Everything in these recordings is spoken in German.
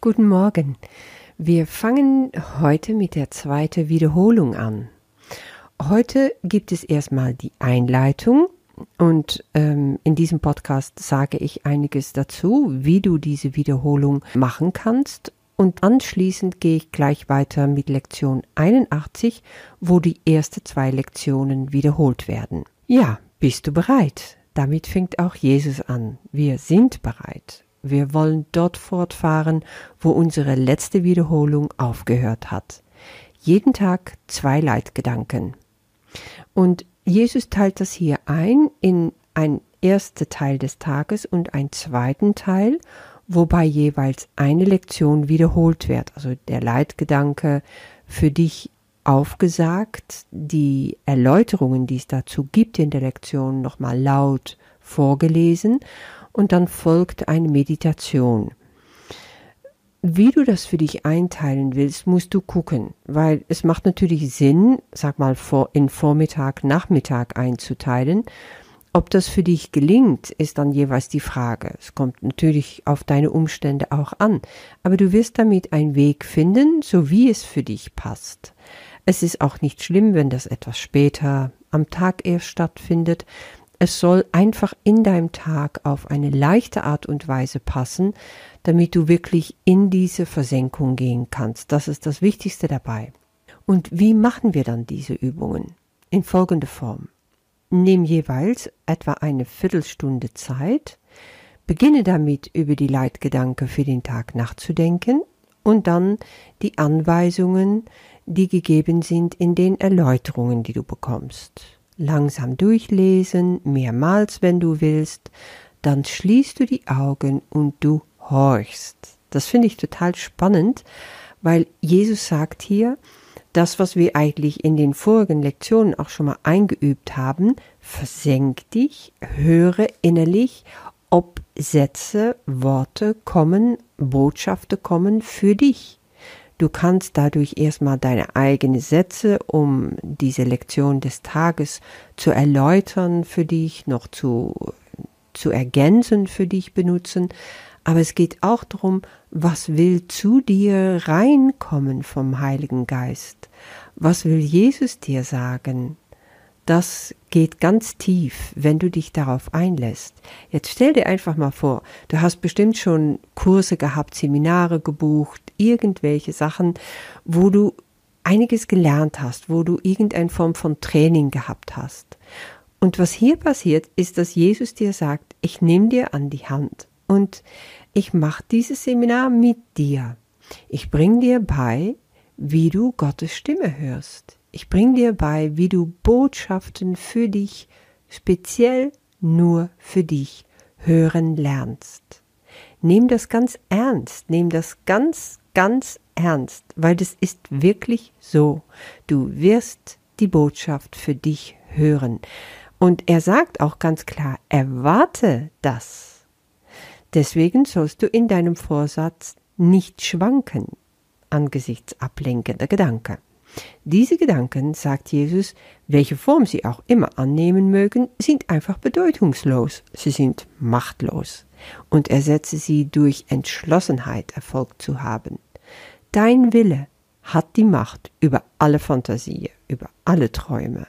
Guten Morgen. Wir fangen heute mit der zweiten Wiederholung an. Heute gibt es erstmal die Einleitung und ähm, in diesem Podcast sage ich einiges dazu, wie du diese Wiederholung machen kannst. Und anschließend gehe ich gleich weiter mit Lektion 81, wo die ersten zwei Lektionen wiederholt werden. Ja, bist du bereit? Damit fängt auch Jesus an. Wir sind bereit. Wir wollen dort fortfahren, wo unsere letzte Wiederholung aufgehört hat. Jeden Tag zwei Leitgedanken. Und Jesus teilt das hier ein in ein erster Teil des Tages und einen zweiten Teil, wobei jeweils eine Lektion wiederholt wird. Also der Leitgedanke für dich aufgesagt, die Erläuterungen, die es dazu gibt in der Lektion, nochmal laut vorgelesen und dann folgt eine Meditation. Wie du das für dich einteilen willst, musst du gucken, weil es macht natürlich Sinn, sag mal, in Vormittag, Nachmittag einzuteilen. Ob das für dich gelingt, ist dann jeweils die Frage. Es kommt natürlich auf deine Umstände auch an, aber du wirst damit einen Weg finden, so wie es für dich passt. Es ist auch nicht schlimm, wenn das etwas später am Tag erst stattfindet, es soll einfach in deinem Tag auf eine leichte Art und Weise passen, damit du wirklich in diese Versenkung gehen kannst. Das ist das Wichtigste dabei. Und wie machen wir dann diese Übungen? In folgender Form. Nimm jeweils etwa eine Viertelstunde Zeit, beginne damit über die Leitgedanke für den Tag nachzudenken und dann die Anweisungen, die gegeben sind in den Erläuterungen, die du bekommst langsam durchlesen, mehrmals, wenn du willst, dann schließt du die Augen und du horchst. Das finde ich total spannend, weil Jesus sagt hier, das, was wir eigentlich in den vorigen Lektionen auch schon mal eingeübt haben, versenk dich, höre innerlich, ob Sätze, Worte kommen, Botschaften kommen für dich. Du kannst dadurch erstmal deine eigenen Sätze, um diese Lektion des Tages zu erläutern für dich, noch zu, zu ergänzen für dich benutzen. Aber es geht auch darum, was will zu dir reinkommen vom Heiligen Geist? Was will Jesus dir sagen? das geht ganz tief, wenn du dich darauf einlässt. Jetzt stell dir einfach mal vor, du hast bestimmt schon Kurse gehabt, Seminare gebucht, irgendwelche Sachen, wo du einiges gelernt hast, wo du irgendeine Form von Training gehabt hast. Und was hier passiert, ist, dass Jesus dir sagt, ich nehme dir an die Hand und ich mache dieses Seminar mit dir. Ich bring dir bei, wie du Gottes Stimme hörst. Ich bring dir bei, wie du Botschaften für dich, speziell nur für dich, hören lernst. Nimm das ganz ernst, nimm das ganz, ganz ernst, weil das ist wirklich so. Du wirst die Botschaft für dich hören. Und er sagt auch ganz klar, erwarte das. Deswegen sollst du in deinem Vorsatz nicht schwanken angesichts ablenkender Gedanken. Diese Gedanken, sagt Jesus, welche Form sie auch immer annehmen mögen, sind einfach bedeutungslos, sie sind machtlos und ersetze sie durch Entschlossenheit Erfolg zu haben. Dein Wille hat die Macht über alle Fantasie, über alle Träume.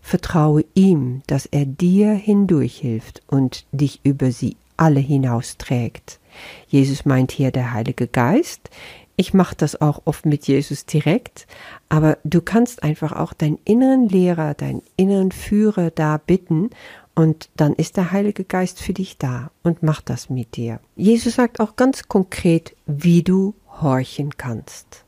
Vertraue ihm, dass er dir hindurchhilft und dich über sie alle hinausträgt. Jesus meint hier der Heilige Geist, ich mache das auch oft mit Jesus direkt, aber du kannst einfach auch deinen inneren Lehrer, deinen inneren Führer da bitten und dann ist der Heilige Geist für dich da und macht das mit dir. Jesus sagt auch ganz konkret, wie du horchen kannst.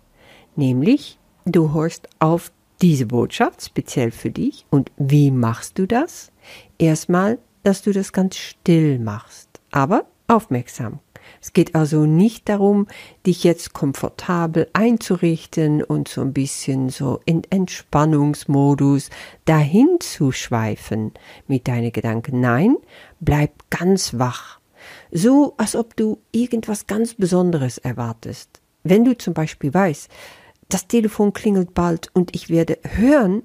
Nämlich, du horchst auf diese Botschaft speziell für dich. Und wie machst du das? Erstmal, dass du das ganz still machst, aber aufmerksam. Es geht also nicht darum, dich jetzt komfortabel einzurichten und so ein bisschen so in Entspannungsmodus dahin zu schweifen mit deinen Gedanken. Nein, bleib ganz wach. So, als ob du irgendwas ganz Besonderes erwartest. Wenn du zum Beispiel weißt, das Telefon klingelt bald und ich werde hören,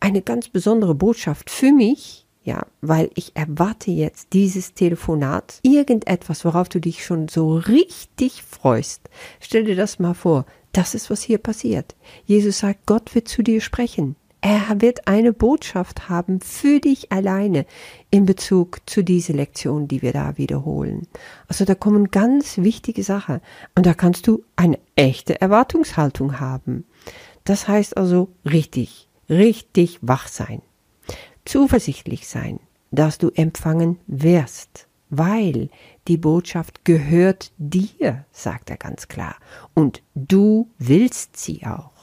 eine ganz besondere Botschaft für mich, Ja, weil ich erwarte jetzt dieses Telefonat, irgendetwas, worauf du dich schon so richtig freust. Stell dir das mal vor. Das ist, was hier passiert. Jesus sagt, Gott wird zu dir sprechen. Er wird eine Botschaft haben für dich alleine in Bezug zu dieser Lektion, die wir da wiederholen. Also da kommen ganz wichtige Sachen und da kannst du eine echte Erwartungshaltung haben. Das heißt also richtig, richtig wach sein, zuversichtlich sein, dass du empfangen wirst, weil die Botschaft gehört dir, sagt er ganz klar, und du willst sie auch.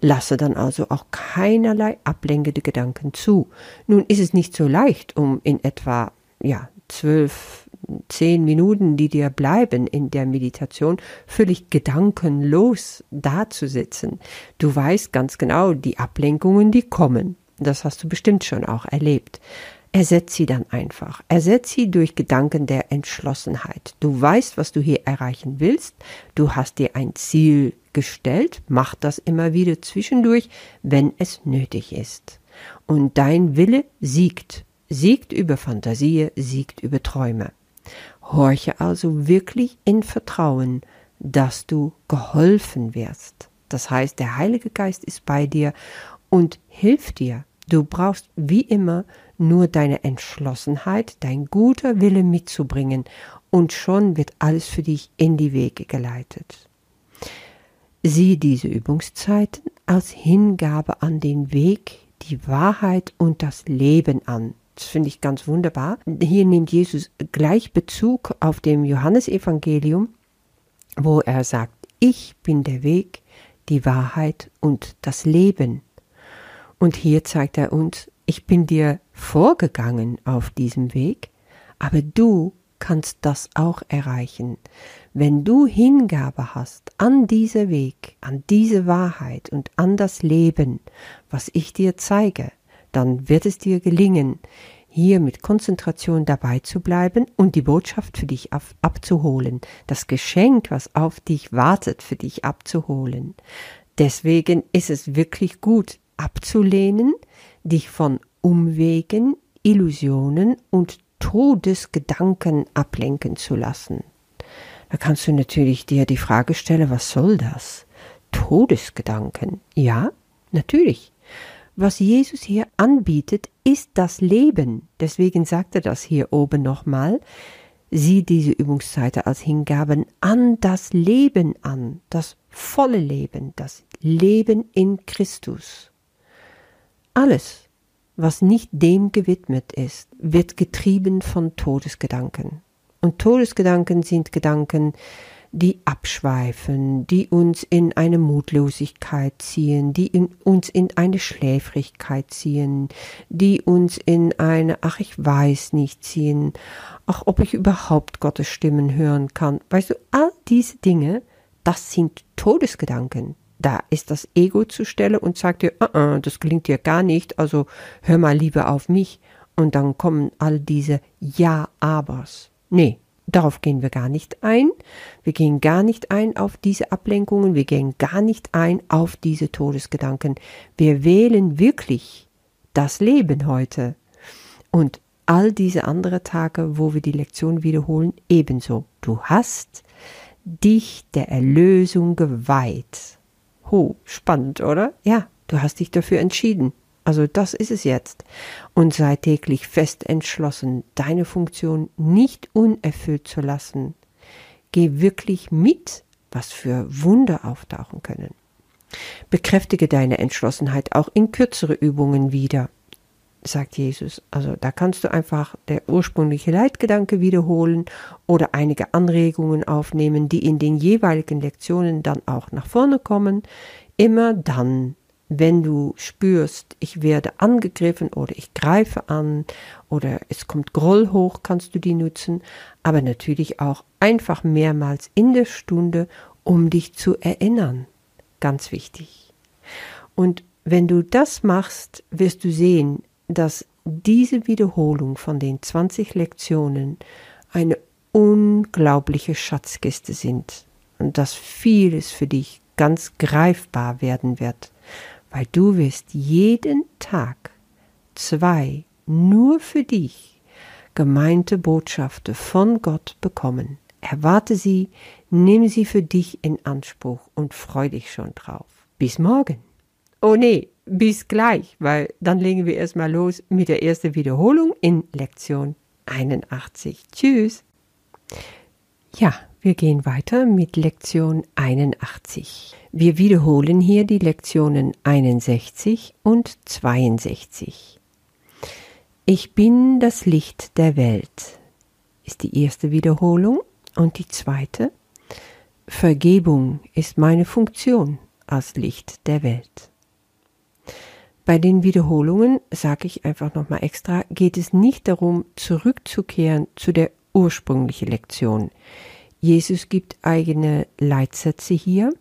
Lasse dann also auch keinerlei ablenkende Gedanken zu. Nun ist es nicht so leicht, um in etwa, ja, zwölf, zehn Minuten, die dir bleiben in der Meditation, völlig gedankenlos dazusitzen. Du weißt ganz genau, die Ablenkungen, die kommen. Das hast du bestimmt schon auch erlebt. Ersetz sie dann einfach. Ersetz sie durch Gedanken der Entschlossenheit. Du weißt, was du hier erreichen willst. Du hast dir ein Ziel gestellt. Mach das immer wieder zwischendurch, wenn es nötig ist. Und dein Wille siegt. Siegt über Fantasie, siegt über Träume. Horche also wirklich in Vertrauen, dass du geholfen wirst. Das heißt, der Heilige Geist ist bei dir und hilft dir. Du brauchst wie immer nur deine Entschlossenheit, dein guter Wille mitzubringen, und schon wird alles für dich in die Wege geleitet. Sieh diese Übungszeiten als Hingabe an den Weg, die Wahrheit und das Leben an. Das finde ich ganz wunderbar. Hier nimmt Jesus gleich Bezug auf dem Johannesevangelium, wo er sagt, ich bin der Weg, die Wahrheit und das Leben. Und hier zeigt er uns, ich bin dir vorgegangen auf diesem Weg, aber du kannst das auch erreichen. Wenn du Hingabe hast an dieser Weg, an diese Wahrheit und an das Leben, was ich dir zeige, dann wird es dir gelingen, hier mit Konzentration dabei zu bleiben und die Botschaft für dich ab abzuholen, das Geschenk, was auf dich wartet, für dich abzuholen. Deswegen ist es wirklich gut abzulehnen, dich von Umwegen, Illusionen und Todesgedanken ablenken zu lassen. Da kannst du natürlich dir die Frage stellen, was soll das? Todesgedanken. Ja, natürlich. Was Jesus hier anbietet, ist das Leben. Deswegen sagt er das hier oben nochmal. Sieh diese Übungszeiten als Hingaben an das Leben an, das volle Leben, das Leben in Christus. Alles, was nicht dem gewidmet ist, wird getrieben von Todesgedanken. Und Todesgedanken sind Gedanken, die abschweifen, die uns in eine Mutlosigkeit ziehen, die in, uns in eine Schläfrigkeit ziehen, die uns in eine, ach ich weiß nicht ziehen, ach ob ich überhaupt Gottes Stimmen hören kann. Weißt du, all diese Dinge, das sind Todesgedanken. Da ist das Ego zur Stelle und sagt dir, uh -uh, das gelingt dir gar nicht, also hör mal lieber auf mich. Und dann kommen all diese Ja-Abers. Nee, darauf gehen wir gar nicht ein. Wir gehen gar nicht ein auf diese Ablenkungen. Wir gehen gar nicht ein auf diese Todesgedanken. Wir wählen wirklich das Leben heute. Und all diese anderen Tage, wo wir die Lektion wiederholen, ebenso. Du hast dich der Erlösung geweiht. Ho, spannend, oder? Ja, du hast dich dafür entschieden. Also das ist es jetzt. Und sei täglich fest entschlossen, deine Funktion nicht unerfüllt zu lassen. Geh wirklich mit, was für Wunder auftauchen können. Bekräftige deine Entschlossenheit auch in kürzere Übungen wieder, sagt Jesus. Also da kannst du einfach der ursprüngliche Leitgedanke wiederholen oder einige Anregungen aufnehmen, die in den jeweiligen Lektionen dann auch nach vorne kommen. Immer dann, wenn du spürst, ich werde angegriffen oder ich greife an oder es kommt Groll hoch, kannst du die nutzen, aber natürlich auch einfach mehrmals in der Stunde, um dich zu erinnern. Ganz wichtig. Und wenn du das machst, wirst du sehen, dass diese Wiederholung von den 20 Lektionen eine unglaubliche Schatzkiste sind und dass vieles für dich ganz greifbar werden wird weil du wirst jeden Tag zwei nur für dich gemeinte Botschaften von Gott bekommen. Erwarte sie, nimm sie für dich in Anspruch und freu dich schon drauf. Bis morgen. Oh nee, bis gleich, weil dann legen wir erstmal los mit der ersten Wiederholung in Lektion 81. Tschüss. Ja, wir gehen weiter mit Lektion 81. Wir wiederholen hier die Lektionen 61 und 62. Ich bin das Licht der Welt ist die erste Wiederholung und die zweite Vergebung ist meine Funktion als Licht der Welt. Bei den Wiederholungen, sage ich einfach nochmal extra, geht es nicht darum, zurückzukehren zu der ursprünglichen Lektion. Jesus gibt eigene Leitsätze hier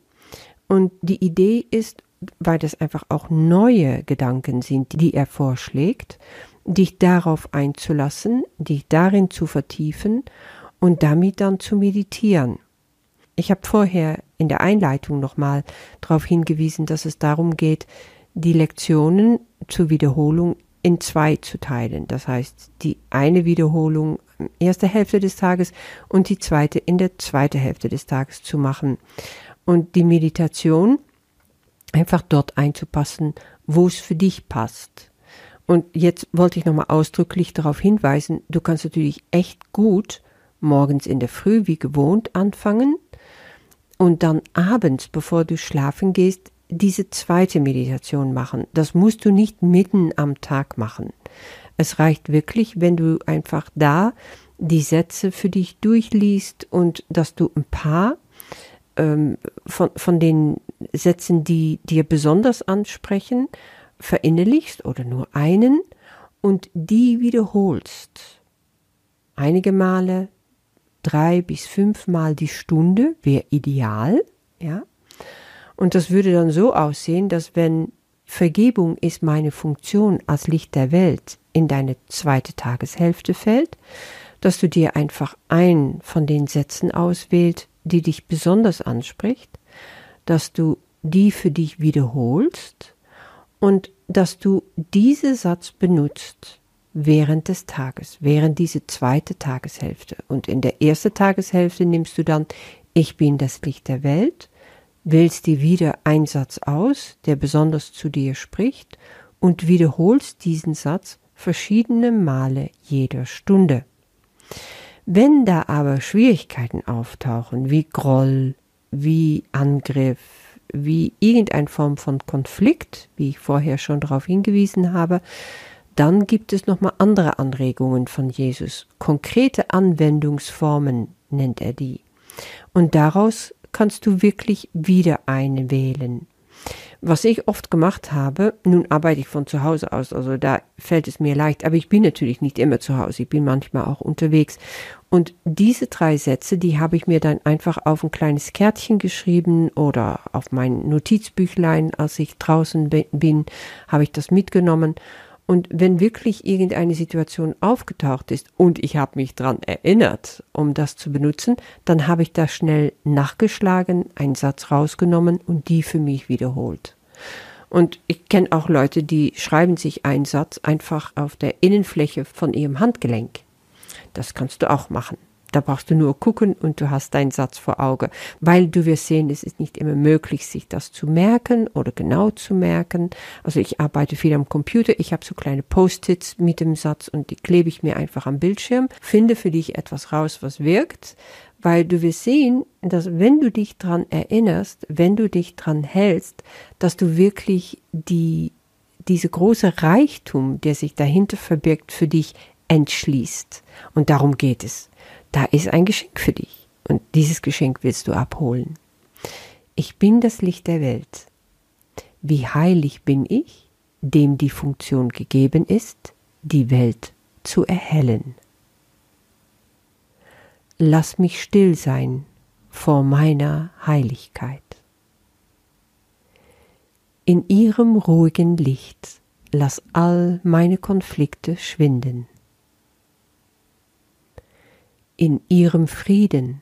und die Idee ist, weil das einfach auch neue Gedanken sind, die er vorschlägt, dich darauf einzulassen, dich darin zu vertiefen und damit dann zu meditieren. Ich habe vorher in der Einleitung nochmal darauf hingewiesen, dass es darum geht, die Lektionen zur Wiederholung in zwei zu teilen. Das heißt, die eine Wiederholung erste Hälfte des Tages und die zweite in der zweiten Hälfte des Tages zu machen. Und die Meditation einfach dort einzupassen, wo es für dich passt. Und jetzt wollte ich nochmal ausdrücklich darauf hinweisen, du kannst natürlich echt gut morgens in der Früh wie gewohnt anfangen und dann abends, bevor du schlafen gehst, diese zweite Meditation machen. Das musst du nicht mitten am Tag machen. Es reicht wirklich, wenn du einfach da die Sätze für dich durchliest und dass du ein paar ähm, von, von den Sätzen, die dir besonders ansprechen, verinnerlichst oder nur einen und die wiederholst. Einige Male, drei bis fünf Mal die Stunde wäre ideal, ja. Und das würde dann so aussehen, dass wenn Vergebung ist meine Funktion als Licht der Welt in deine zweite Tageshälfte fällt, dass du dir einfach einen von den Sätzen auswählt, die dich besonders anspricht, dass du die für dich wiederholst und dass du diese Satz benutzt während des Tages, während diese zweite Tageshälfte. Und in der ersten Tageshälfte nimmst du dann Ich bin das Licht der Welt wählst dir wieder einen Satz aus, der besonders zu dir spricht, und wiederholst diesen Satz verschiedene Male jeder Stunde. Wenn da aber Schwierigkeiten auftauchen, wie Groll, wie Angriff, wie irgendeine Form von Konflikt, wie ich vorher schon darauf hingewiesen habe, dann gibt es nochmal andere Anregungen von Jesus. Konkrete Anwendungsformen nennt er die. Und daraus kannst du wirklich wieder eine wählen. Was ich oft gemacht habe, nun arbeite ich von zu Hause aus, also da fällt es mir leicht, aber ich bin natürlich nicht immer zu Hause, ich bin manchmal auch unterwegs. Und diese drei Sätze, die habe ich mir dann einfach auf ein kleines Kärtchen geschrieben oder auf mein Notizbüchlein, als ich draußen bin, habe ich das mitgenommen und wenn wirklich irgendeine Situation aufgetaucht ist und ich habe mich daran erinnert, um das zu benutzen, dann habe ich da schnell nachgeschlagen, einen Satz rausgenommen und die für mich wiederholt. Und ich kenne auch Leute, die schreiben sich einen Satz einfach auf der Innenfläche von ihrem Handgelenk. Das kannst du auch machen. Da brauchst du nur gucken und du hast deinen Satz vor Auge, weil du wirst sehen, es ist nicht immer möglich, sich das zu merken oder genau zu merken. Also ich arbeite viel am Computer, ich habe so kleine Post-its mit dem Satz und die klebe ich mir einfach am Bildschirm. Finde für dich etwas raus, was wirkt, weil du wirst sehen, dass wenn du dich dran erinnerst, wenn du dich dran hältst, dass du wirklich die diese große Reichtum, der sich dahinter verbirgt, für dich entschließt. Und darum geht es da ist ein Geschenk für dich und dieses Geschenk willst du abholen. Ich bin das Licht der Welt. Wie heilig bin ich, dem die Funktion gegeben ist, die Welt zu erhellen. Lass mich still sein vor meiner Heiligkeit. In ihrem ruhigen Licht lass all meine Konflikte schwinden. In ihrem Frieden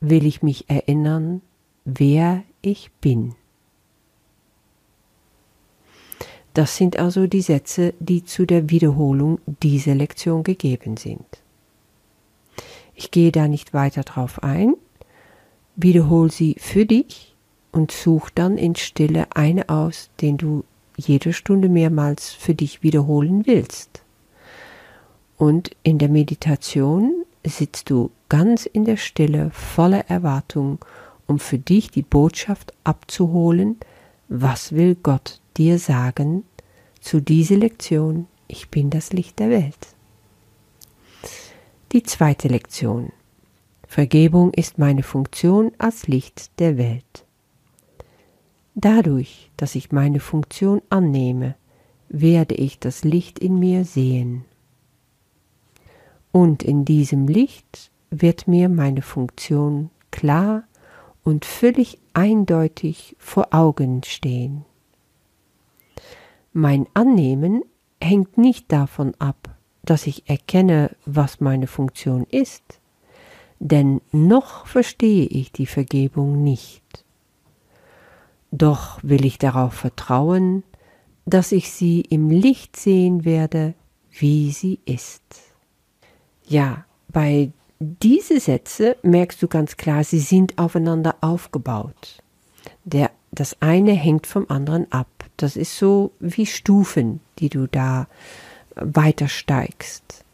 will ich mich erinnern, wer ich bin. Das sind also die Sätze, die zu der Wiederholung dieser Lektion gegeben sind. Ich gehe da nicht weiter drauf ein, wiederhol sie für dich und such dann in Stille eine aus, den du jede Stunde mehrmals für dich wiederholen willst. Und in der Meditation sitzt du ganz in der Stille voller Erwartung, um für dich die Botschaft abzuholen, was will Gott dir sagen zu dieser Lektion, ich bin das Licht der Welt. Die zweite Lektion. Vergebung ist meine Funktion als Licht der Welt. Dadurch, dass ich meine Funktion annehme, werde ich das Licht in mir sehen. Und in diesem Licht wird mir meine Funktion klar und völlig eindeutig vor Augen stehen. Mein Annehmen hängt nicht davon ab, dass ich erkenne, was meine Funktion ist, denn noch verstehe ich die Vergebung nicht. Doch will ich darauf vertrauen, dass ich sie im Licht sehen werde, wie sie ist. Ja, bei diese Sätze merkst du ganz klar, sie sind aufeinander aufgebaut. Der, das eine hängt vom anderen ab. Das ist so wie Stufen, die du da weiter steigst.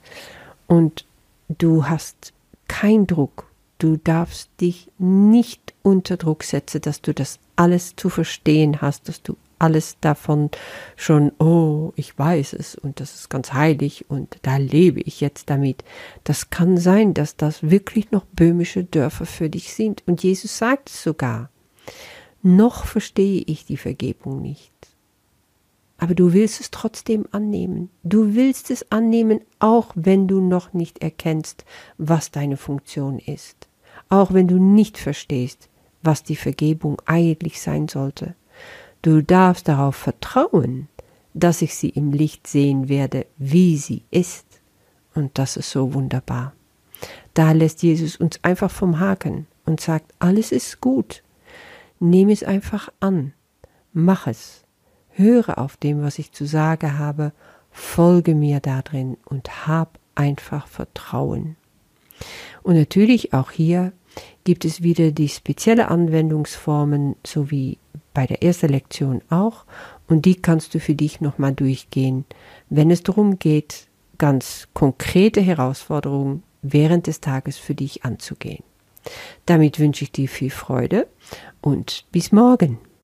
Und du hast keinen Druck. Du darfst dich nicht unter Druck setzen, dass du das alles zu verstehen hast, dass du alles davon schon, oh, ich weiß es und das ist ganz heilig und da lebe ich jetzt damit. Das kann sein, dass das wirklich noch böhmische Dörfer für dich sind. Und Jesus sagt es sogar. Noch verstehe ich die Vergebung nicht. Aber du willst es trotzdem annehmen. Du willst es annehmen, auch wenn du noch nicht erkennst, was deine Funktion ist. Auch wenn du nicht verstehst, was die Vergebung eigentlich sein sollte. Du darfst darauf vertrauen, dass ich sie im Licht sehen werde, wie sie ist. Und das ist so wunderbar. Da lässt Jesus uns einfach vom Haken und sagt, alles ist gut. Nimm es einfach an. Mach es. Höre auf dem, was ich zu sagen habe. Folge mir darin und hab einfach Vertrauen. Und natürlich auch hier gibt es wieder die spezielle Anwendungsformen, so wie bei der ersten Lektion auch und die kannst du für dich nochmal durchgehen, wenn es darum geht, ganz konkrete Herausforderungen während des Tages für dich anzugehen. Damit wünsche ich dir viel Freude und bis morgen.